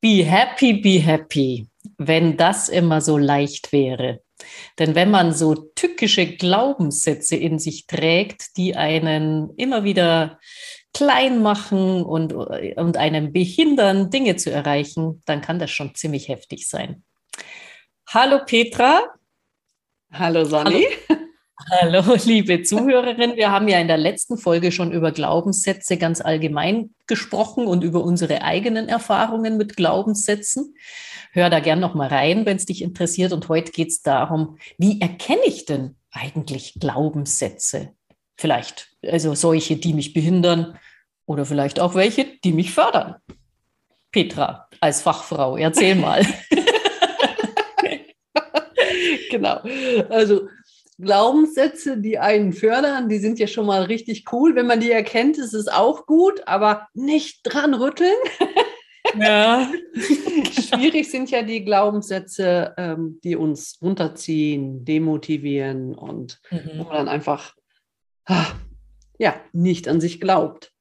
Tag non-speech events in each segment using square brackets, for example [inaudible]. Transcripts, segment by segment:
Be happy, be happy, wenn das immer so leicht wäre. Denn wenn man so tückische Glaubenssätze in sich trägt, die einen immer wieder klein machen und, und einen behindern, Dinge zu erreichen, dann kann das schon ziemlich heftig sein. Hallo Petra. Hallo Sani. Hallo. Hallo, liebe Zuhörerin. Wir haben ja in der letzten Folge schon über Glaubenssätze ganz allgemein gesprochen und über unsere eigenen Erfahrungen mit Glaubenssätzen. Hör da gern noch mal rein, wenn es dich interessiert. Und heute geht es darum, wie erkenne ich denn eigentlich Glaubenssätze? Vielleicht, also solche, die mich behindern oder vielleicht auch welche, die mich fördern. Petra, als Fachfrau, erzähl mal. [laughs] [laughs] genau. Also Glaubenssätze, die einen fördern, die sind ja schon mal richtig cool. Wenn man die erkennt, ist es auch gut, aber nicht dran rütteln. Ja. [laughs] Schwierig sind ja die Glaubenssätze, ähm, die uns runterziehen, demotivieren und mhm. wo man dann einfach ach, ja, nicht an sich glaubt.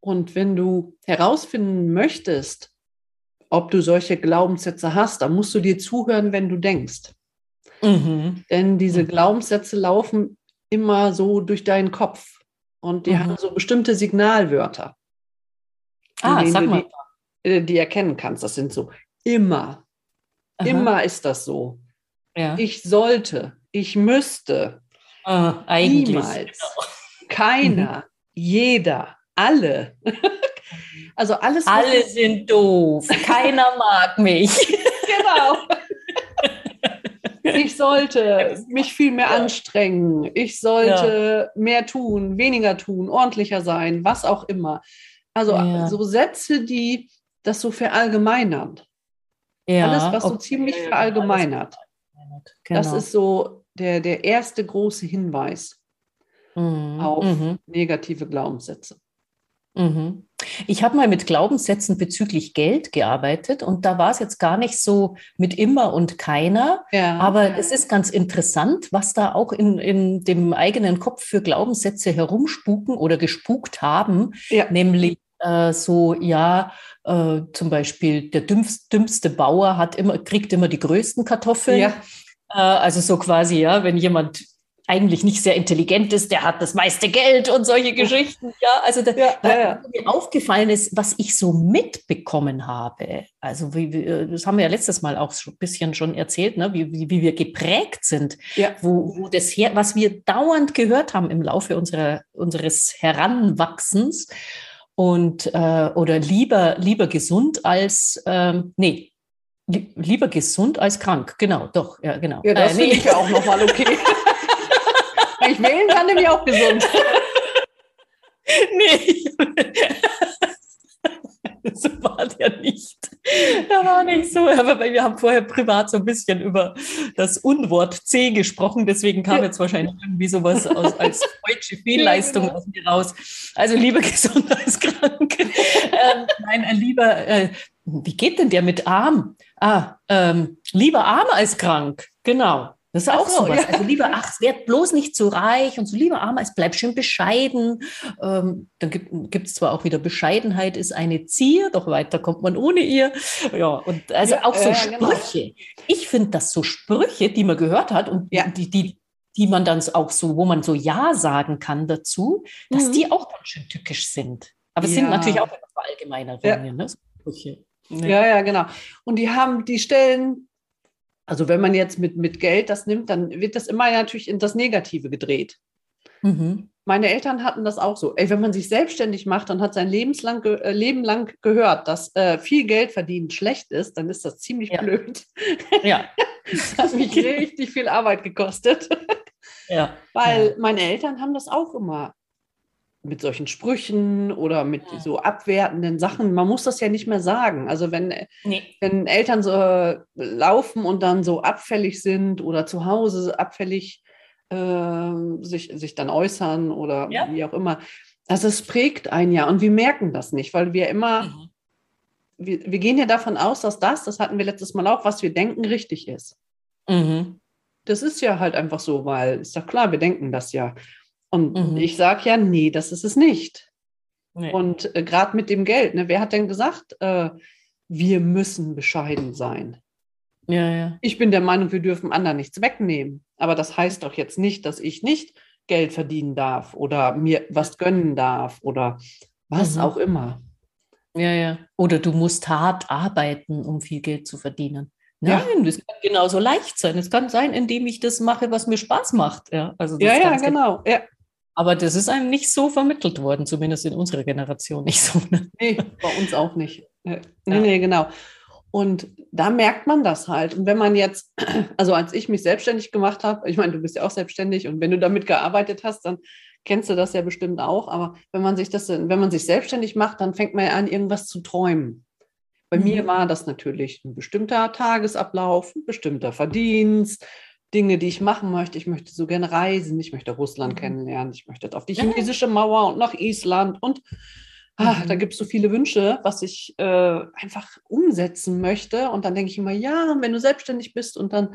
Und wenn du herausfinden möchtest, ob du solche Glaubenssätze hast, dann musst du dir zuhören, wenn du denkst. Mhm. Denn diese mhm. Glaubenssätze laufen immer so durch deinen Kopf und die mhm. haben so bestimmte Signalwörter. Ah, sag mal. Die, äh, die, erkennen kannst. Das sind so immer. Aha. Immer ist das so. Ja. Ich sollte, ich müsste. Ah, eigentlich. Niemals. Genau. [laughs] Keiner, mhm. jeder, alle. [laughs] also alles. Alle sind doof. Keiner mag mich. [laughs] genau ich sollte mich viel mehr anstrengen, ich sollte ja. mehr tun, weniger tun, ordentlicher sein, was auch immer. Also ja. so Sätze, die das so verallgemeinern. Ja, Alles, was okay. so ziemlich verallgemeinert. Genau. Das ist so der, der erste große Hinweis mhm. auf mhm. negative Glaubenssätze. Mhm. Ich habe mal mit Glaubenssätzen bezüglich Geld gearbeitet und da war es jetzt gar nicht so mit immer und keiner. Ja. Aber es ist ganz interessant, was da auch in, in dem eigenen Kopf für Glaubenssätze herumspuken oder gespukt haben. Ja. Nämlich äh, so, ja, äh, zum Beispiel der dümmste, dümmste Bauer hat immer, kriegt immer die größten Kartoffeln. Ja. Äh, also so quasi, ja, wenn jemand eigentlich nicht sehr intelligent ist, der hat das meiste Geld und solche Geschichten. Ja, also da, ja, ja, ja. mir aufgefallen ist, was ich so mitbekommen habe. Also wie, äh, das haben wir ja letztes Mal auch ein bisschen schon erzählt, ne? wie, wie, wie wir geprägt sind, wo, wo das her, was wir dauernd gehört haben im Laufe unserer, unseres Heranwachsens. Und äh, oder lieber, lieber gesund als ähm, nee, lieber gesund als krank. Genau, doch, ja, genau. Ja, das äh, nee. finde ich ja auch nochmal okay. [laughs] ich wählen kann, nämlich auch gesund. [laughs] nee. [laughs] so war der nicht. Der war nicht so. Aber wir haben vorher privat so ein bisschen über das Unwort C gesprochen. Deswegen kam jetzt wahrscheinlich irgendwie sowas aus, als [laughs] deutsche Fehlleistung genau. aus mir raus. Also lieber gesund als krank. ähm, nein, äh, lieber, äh, wie geht denn der mit arm? Ah, ähm, lieber arm als krank. Genau. Das ist auch so, sowas. Ja. Also lieber, ach, werd bloß nicht zu reich und so lieber arm als bleib schön bescheiden. Ähm, dann gibt es zwar auch wieder Bescheidenheit ist eine Zier, doch weiter kommt man ohne ihr. Ja, und also ja, auch so äh, Sprüche. Genau. Ich finde das so Sprüche, die man gehört hat und ja. die, die, die man dann auch so, wo man so Ja sagen kann dazu, dass mhm. die auch ganz schön tückisch sind. Aber es sind natürlich auch Verallgemeinerungen, ne? Sprüche. Ja, ja, genau. Und die haben, die stellen also wenn man jetzt mit, mit Geld das nimmt, dann wird das immer natürlich in das Negative gedreht. Mhm. Meine Eltern hatten das auch so. Ey, wenn man sich selbstständig macht und hat sein Lebenslang, äh, Leben lang gehört, dass äh, viel Geld verdienen schlecht ist, dann ist das ziemlich ja. blöd. Ja. [laughs] das hat mich richtig viel Arbeit gekostet. Ja. Weil meine Eltern haben das auch immer mit solchen Sprüchen oder mit so abwertenden Sachen. Man muss das ja nicht mehr sagen. Also wenn, nee. wenn Eltern so äh, laufen und dann so abfällig sind oder zu Hause abfällig äh, sich, sich dann äußern oder ja. wie auch immer. Also es prägt ein ja und wir merken das nicht, weil wir immer, mhm. wir, wir gehen ja davon aus, dass das, das hatten wir letztes Mal auch, was wir denken, richtig ist. Mhm. Das ist ja halt einfach so, weil ist doch klar, wir denken das ja. Und mhm. ich sage ja, nee, das ist es nicht. Nee. Und äh, gerade mit dem Geld, ne, wer hat denn gesagt, äh, wir müssen bescheiden sein? Ja, ja. Ich bin der Meinung, wir dürfen anderen nichts wegnehmen. Aber das heißt doch jetzt nicht, dass ich nicht Geld verdienen darf oder mir was gönnen darf oder was mhm. auch immer. Ja, ja. Oder du musst hart arbeiten, um viel Geld zu verdienen. Nein, ja. das kann genauso leicht sein. Es kann sein, indem ich das mache, was mir Spaß macht. Ja, also ja, ja genau. Ja. Aber das ist einem nicht so vermittelt worden, zumindest in unserer Generation nicht so. Ne? Nee, bei uns auch nicht. Nee, ja. nee, genau. Und da merkt man das halt. Und wenn man jetzt, also als ich mich selbstständig gemacht habe, ich meine, du bist ja auch selbstständig und wenn du damit gearbeitet hast, dann kennst du das ja bestimmt auch. Aber wenn man sich das, wenn man sich selbstständig macht, dann fängt man ja an, irgendwas zu träumen. Bei mhm. mir war das natürlich ein bestimmter Tagesablauf, ein bestimmter Verdienst, Dinge, die ich machen möchte. Ich möchte so gerne reisen, ich möchte Russland mhm. kennenlernen, ich möchte auf die chinesische Mauer und nach Island und da mhm. gibt es so viele Wünsche, was ich äh, einfach umsetzen möchte. Und dann denke ich immer, ja, wenn du selbstständig bist und dann,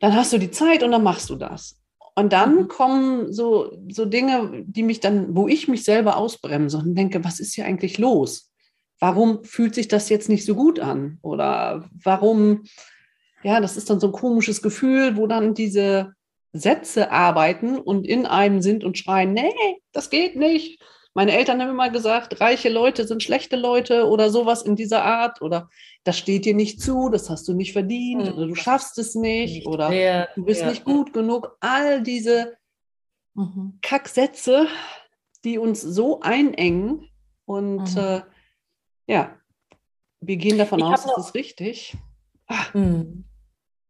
dann hast du die Zeit und dann machst du das. Und dann mhm. kommen so, so Dinge, die mich dann, wo ich mich selber ausbremse und denke, was ist hier eigentlich los? Warum fühlt sich das jetzt nicht so gut an? Oder warum ja, das ist dann so ein komisches Gefühl, wo dann diese Sätze arbeiten und in einem sind und schreien, nee, das geht nicht. Meine Eltern haben immer gesagt, reiche Leute sind schlechte Leute oder sowas in dieser Art oder das steht dir nicht zu, das hast du nicht verdient mhm. oder du schaffst es nicht, nicht oder mehr, du bist ja. nicht gut genug. All diese mhm. Kacksätze, die uns so einengen und mhm. äh, ja, wir gehen davon ich aus, das ist richtig. Mhm.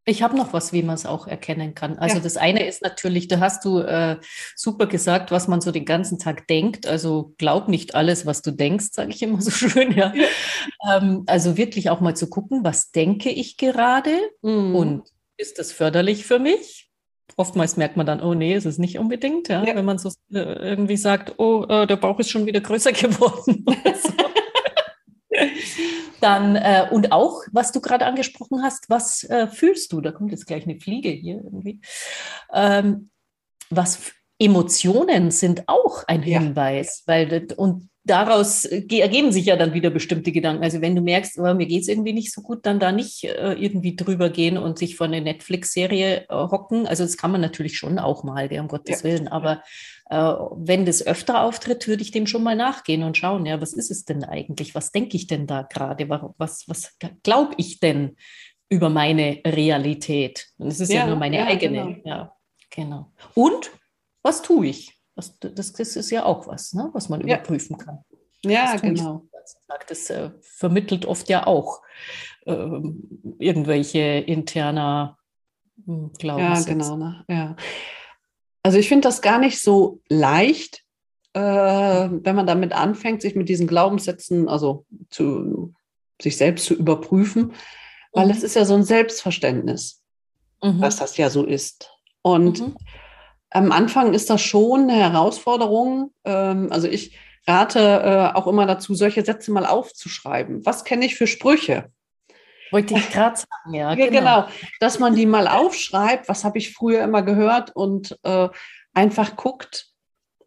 Ich habe noch was, wie man es auch erkennen kann. Also ja. das eine ist natürlich, da hast du äh, super gesagt, was man so den ganzen Tag denkt. Also glaub nicht alles, was du denkst, sage ich immer so [laughs] schön. Ja. Ähm, also wirklich auch mal zu gucken, was denke ich gerade mhm. und ist das förderlich für mich? Oftmals merkt man dann, oh nee, ist es nicht unbedingt, ja? ja. wenn man so äh, irgendwie sagt, oh, äh, der Bauch ist schon wieder größer [laughs] geworden. so. [laughs] Dann, äh, und auch, was du gerade angesprochen hast, was äh, fühlst du? Da kommt jetzt gleich eine Fliege hier irgendwie. Ähm, was Emotionen sind auch ein Hinweis, ja. weil und daraus ergeben sich ja dann wieder bestimmte Gedanken. Also wenn du merkst, oh, mir geht es irgendwie nicht so gut, dann da nicht äh, irgendwie drüber gehen und sich vor eine Netflix-Serie äh, hocken. Also das kann man natürlich schon auch mal, um Gottes ja. Willen. Aber äh, wenn das öfter auftritt, würde ich dem schon mal nachgehen und schauen, ja, was ist es denn eigentlich? Was denke ich denn da gerade? Was, was glaube ich denn über meine Realität? Und es ist ja, ja, nur meine ja, eigene. Genau. Ja, genau. Und was tue ich? Das, das, das ist ja auch was, ne, was man überprüfen kann. Ja, genau. Das äh, vermittelt oft ja auch äh, irgendwelche interner hm, Glaubenssätze. Ja, genau. Ne? Ja. Also ich finde das gar nicht so leicht, äh, wenn man damit anfängt, sich mit diesen Glaubenssätzen, also zu sich selbst zu überprüfen, weil mhm. es ist ja so ein Selbstverständnis, mhm. dass das ja so ist. Und mhm. Am Anfang ist das schon eine Herausforderung. Ähm, also ich rate äh, auch immer dazu, solche Sätze mal aufzuschreiben. Was kenne ich für Sprüche? Wollte ich gerade sagen, ja. Genau. genau. dass man die mal aufschreibt, was habe ich früher immer gehört und äh, einfach guckt,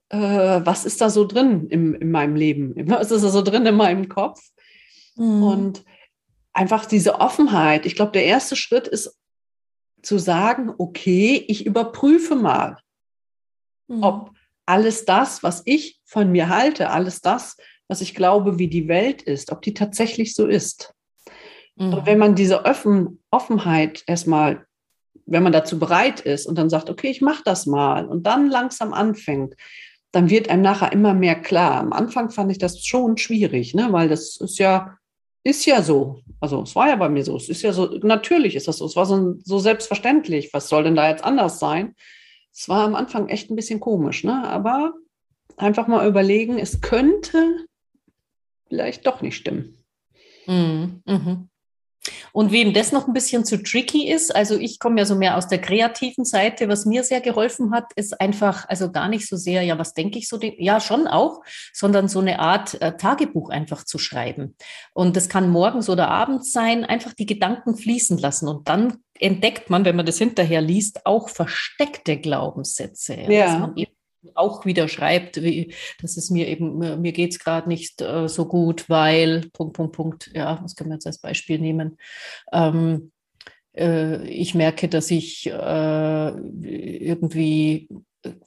äh, was ist da so drin im, in meinem Leben? [laughs] Was ist da so drin in meinem Kopf? Mhm. Und einfach diese Offenheit. Ich glaube, der erste Schritt ist zu sagen, okay, ich überprüfe mal, mhm. ob alles das, was ich von mir halte, alles das, was ich glaube, wie die Welt ist, ob die tatsächlich so ist. Mhm. Und wenn man diese Offen Offenheit erstmal, wenn man dazu bereit ist und dann sagt, okay, ich mache das mal und dann langsam anfängt, dann wird einem nachher immer mehr klar. Am Anfang fand ich das schon schwierig, ne? weil das ist ja, ist ja so. Also es war ja bei mir so. Es ist ja so, natürlich ist das so. Es war so, so selbstverständlich. Was soll denn da jetzt anders sein? Es war am Anfang echt ein bisschen komisch, ne? aber einfach mal überlegen, es könnte vielleicht doch nicht stimmen. Mhm. Mhm. Und wem das noch ein bisschen zu tricky ist, also ich komme ja so mehr aus der kreativen Seite, was mir sehr geholfen hat, ist einfach, also gar nicht so sehr, ja, was denke ich so, ja, schon auch, sondern so eine Art äh, Tagebuch einfach zu schreiben. Und das kann morgens oder abends sein, einfach die Gedanken fließen lassen. Und dann entdeckt man, wenn man das hinterher liest, auch versteckte Glaubenssätze. Ja. ja. Dass man eben auch wieder schreibt, wie, dass es mir eben, mir geht es gerade nicht äh, so gut, weil, Punkt, Punkt, Punkt, ja, was können wir jetzt als Beispiel nehmen? Ähm, äh, ich merke, dass ich äh, irgendwie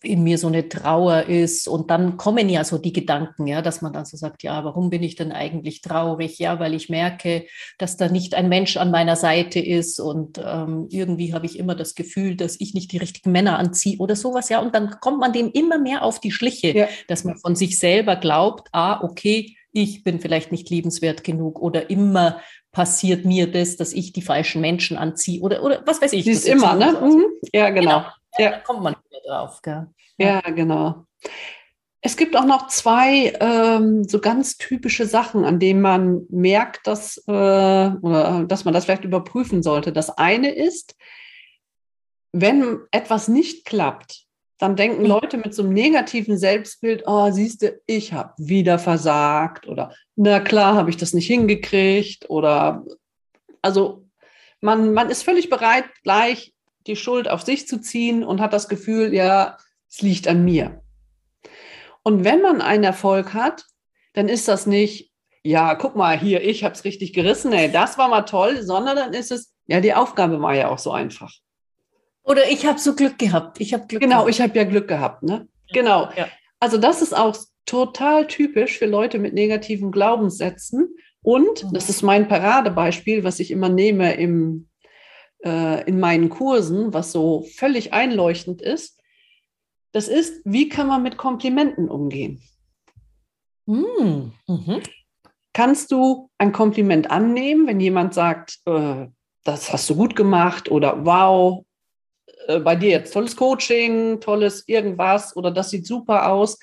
in mir so eine Trauer ist und dann kommen ja so die Gedanken, ja, dass man dann so sagt, ja, warum bin ich denn eigentlich traurig? Ja, weil ich merke, dass da nicht ein Mensch an meiner Seite ist und ähm, irgendwie habe ich immer das Gefühl, dass ich nicht die richtigen Männer anziehe oder sowas, ja, und dann kommt man dem immer mehr auf die Schliche, ja. dass man von sich selber glaubt, ah, okay, ich bin vielleicht nicht liebenswert genug oder immer passiert mir das, dass ich die falschen Menschen anziehe oder, oder was weiß ich. Das ist immer, ne? Mhm. Ja, genau. genau. Ja, da kommt man wieder drauf. Gell? Ja. ja, genau. Es gibt auch noch zwei ähm, so ganz typische Sachen, an denen man merkt, dass, äh, oder, dass man das vielleicht überprüfen sollte. Das eine ist, wenn etwas nicht klappt, dann denken mhm. Leute mit so einem negativen Selbstbild, oh, siehst du, ich habe wieder versagt oder na klar, habe ich das nicht hingekriegt oder also man, man ist völlig bereit, gleich die Schuld auf sich zu ziehen und hat das Gefühl, ja, es liegt an mir. Und wenn man einen Erfolg hat, dann ist das nicht, ja, guck mal hier, ich habe es richtig gerissen, ey, das war mal toll, sondern dann ist es, ja, die Aufgabe war ja auch so einfach. Oder ich habe so Glück gehabt. Ich habe Glück. Genau, gehabt. ich habe ja Glück gehabt, ne? Genau. Ja. Also das ist auch total typisch für Leute mit negativen Glaubenssätzen. Und mhm. das ist mein Paradebeispiel, was ich immer nehme im äh, in meinen Kursen, was so völlig einleuchtend ist, das ist, wie kann man mit Komplimenten umgehen? Mm, mhm. Kannst du ein Kompliment annehmen, wenn jemand sagt, äh, das hast du gut gemacht oder wow, äh, bei dir jetzt tolles Coaching, tolles irgendwas oder das sieht super aus?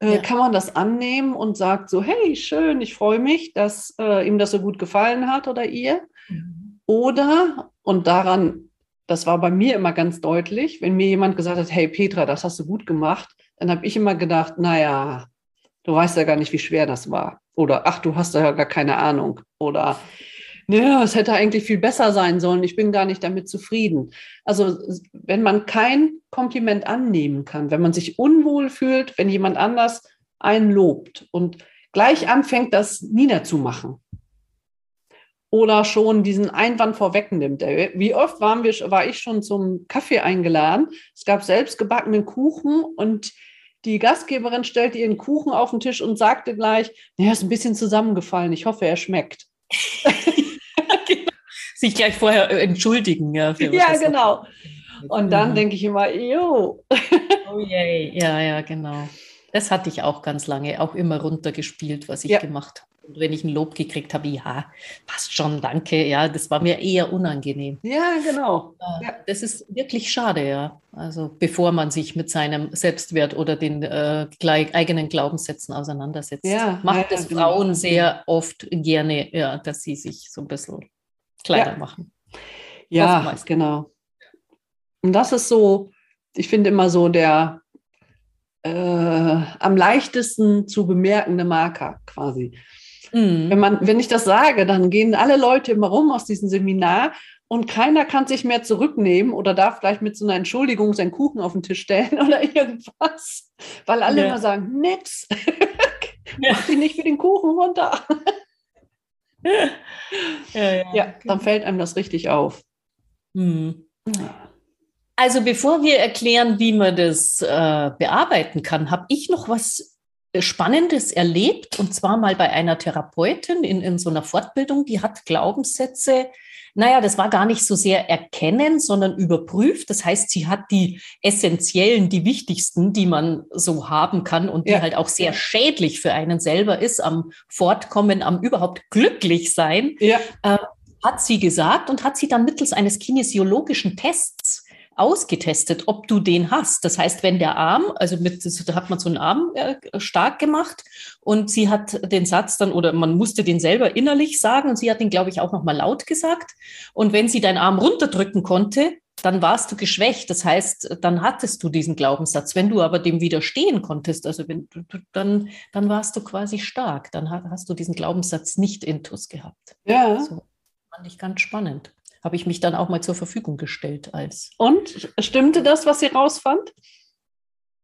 Äh, ja. Kann man das annehmen und sagt so, hey, schön, ich freue mich, dass äh, ihm das so gut gefallen hat oder ihr? Mhm. Oder und daran, das war bei mir immer ganz deutlich, wenn mir jemand gesagt hat, hey Petra, das hast du gut gemacht, dann habe ich immer gedacht, naja, du weißt ja gar nicht, wie schwer das war. Oder ach, du hast ja gar keine Ahnung. Oder ja, es hätte eigentlich viel besser sein sollen. Ich bin gar nicht damit zufrieden. Also wenn man kein Kompliment annehmen kann, wenn man sich unwohl fühlt, wenn jemand anders einen lobt und gleich anfängt, das niederzumachen, oder schon diesen Einwand vorwegnimmt. Wie oft waren wir, war ich schon zum Kaffee eingeladen? Es gab selbst gebackenen Kuchen und die Gastgeberin stellte ihren Kuchen auf den Tisch und sagte gleich, er ist ein bisschen zusammengefallen, ich hoffe, er schmeckt. [laughs] Sich gleich vorher äh, entschuldigen. Ja, ja genau. Und dann mhm. denke ich immer, jo. [laughs] oh yay, ja, ja, genau. Das hatte ich auch ganz lange, auch immer runtergespielt, was ich ja. gemacht habe. Und wenn ich ein Lob gekriegt habe, ja, passt schon, danke, ja, das war mir eher unangenehm. Ja, genau. Ja, das ist wirklich schade, ja. Also bevor man sich mit seinem Selbstwert oder den äh, eigenen Glaubenssätzen auseinandersetzt, ja, macht ja, es genau. Frauen sehr oft gerne, ja, dass sie sich so ein bisschen Kleider machen. Ja, Oftmals. genau. Und das ist so, ich finde immer so der äh, am leichtesten zu bemerkende Marker quasi. Mhm. Wenn, man, wenn ich das sage, dann gehen alle Leute immer rum aus diesem Seminar und keiner kann sich mehr zurücknehmen oder darf vielleicht mit so einer Entschuldigung seinen Kuchen auf den Tisch stellen [laughs] oder irgendwas, weil alle ja. immer sagen, nix, [laughs] mach dich nicht für den Kuchen runter. [laughs] ja, ja, ja, dann fällt einem das richtig auf. Mhm. Also bevor wir erklären, wie man das äh, bearbeiten kann, habe ich noch was Spannendes erlebt und zwar mal bei einer Therapeutin in, in so einer Fortbildung, die hat Glaubenssätze, naja, das war gar nicht so sehr erkennen, sondern überprüft. Das heißt, sie hat die essentiellen, die wichtigsten, die man so haben kann und die ja. halt auch sehr schädlich für einen selber ist, am Fortkommen, am überhaupt glücklich sein, ja. äh, hat sie gesagt und hat sie dann mittels eines kinesiologischen Tests ausgetestet, ob du den hast. Das heißt, wenn der Arm, also mit, da hat man so einen Arm äh, stark gemacht und sie hat den Satz dann, oder man musste den selber innerlich sagen und sie hat den, glaube ich, auch nochmal laut gesagt. Und wenn sie deinen Arm runterdrücken konnte, dann warst du geschwächt. Das heißt, dann hattest du diesen Glaubenssatz. Wenn du aber dem widerstehen konntest, also wenn du, dann, dann warst du quasi stark. Dann hast du diesen Glaubenssatz nicht intus gehabt. Ja. So, fand ich ganz spannend habe ich mich dann auch mal zur Verfügung gestellt als. Und stimmte das, was sie rausfand?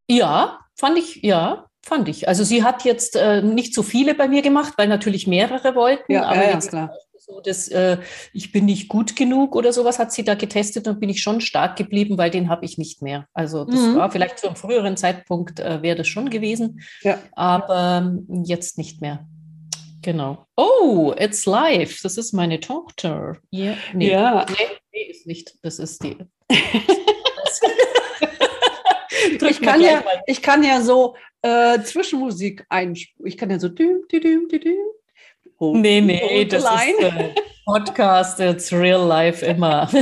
Ja, fand ich, ja, fand ich. Also sie hat jetzt äh, nicht so viele bei mir gemacht, weil natürlich mehrere wollten. Ja, aber ja, jetzt klar. So, dass äh, ich bin nicht gut genug oder sowas hat sie da getestet und bin ich schon stark geblieben, weil den habe ich nicht mehr. Also das mhm. war vielleicht zu einem früheren Zeitpunkt äh, wäre das schon gewesen, ja. aber ähm, jetzt nicht mehr. Genau. Oh, it's live. Das ist meine Tochter. Yeah. Nee. Ja. Nee, nee, ist nicht. Das ist die. [laughs] ich, kann ja, ich kann ja so äh, Zwischenmusik einspielen. Ich kann ja so düm, düm, düm, düm. Oh, nee, nee, das ist äh, Podcast, it's real life immer. [laughs]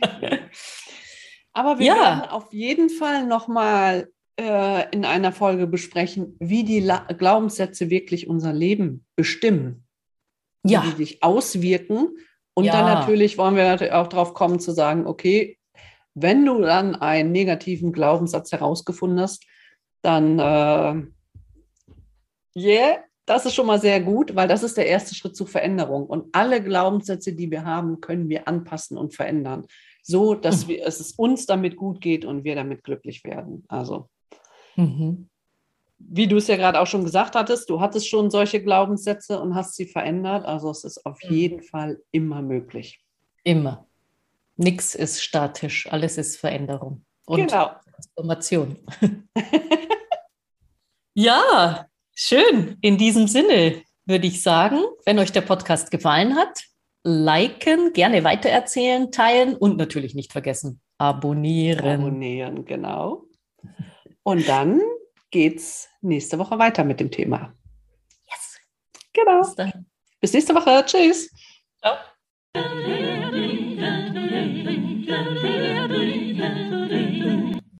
[laughs] Aber wir ja. werden auf jeden Fall nochmal äh, in einer Folge besprechen, wie die La Glaubenssätze wirklich unser Leben bestimmen. Ja. Wie die sich auswirken. Und ja. dann natürlich wollen wir natürlich auch darauf kommen zu sagen, okay, wenn du dann einen negativen Glaubenssatz herausgefunden hast, dann äh, yeah, das ist schon mal sehr gut, weil das ist der erste Schritt zur Veränderung. Und alle Glaubenssätze, die wir haben, können wir anpassen und verändern, so dass mhm. wir, es uns damit gut geht und wir damit glücklich werden. Also, mhm. wie du es ja gerade auch schon gesagt hattest, du hattest schon solche Glaubenssätze und hast sie verändert. Also es ist auf mhm. jeden Fall immer möglich. Immer. Nichts ist statisch, alles ist Veränderung und genau. Transformation. [laughs] ja, Schön. In diesem Sinne würde ich sagen, wenn euch der Podcast gefallen hat, liken, gerne weitererzählen, teilen und natürlich nicht vergessen, abonnieren. Abonnieren, genau. Und dann geht's nächste Woche weiter mit dem Thema. Yes. Genau. Bis, Bis nächste Woche. Tschüss. Ciao.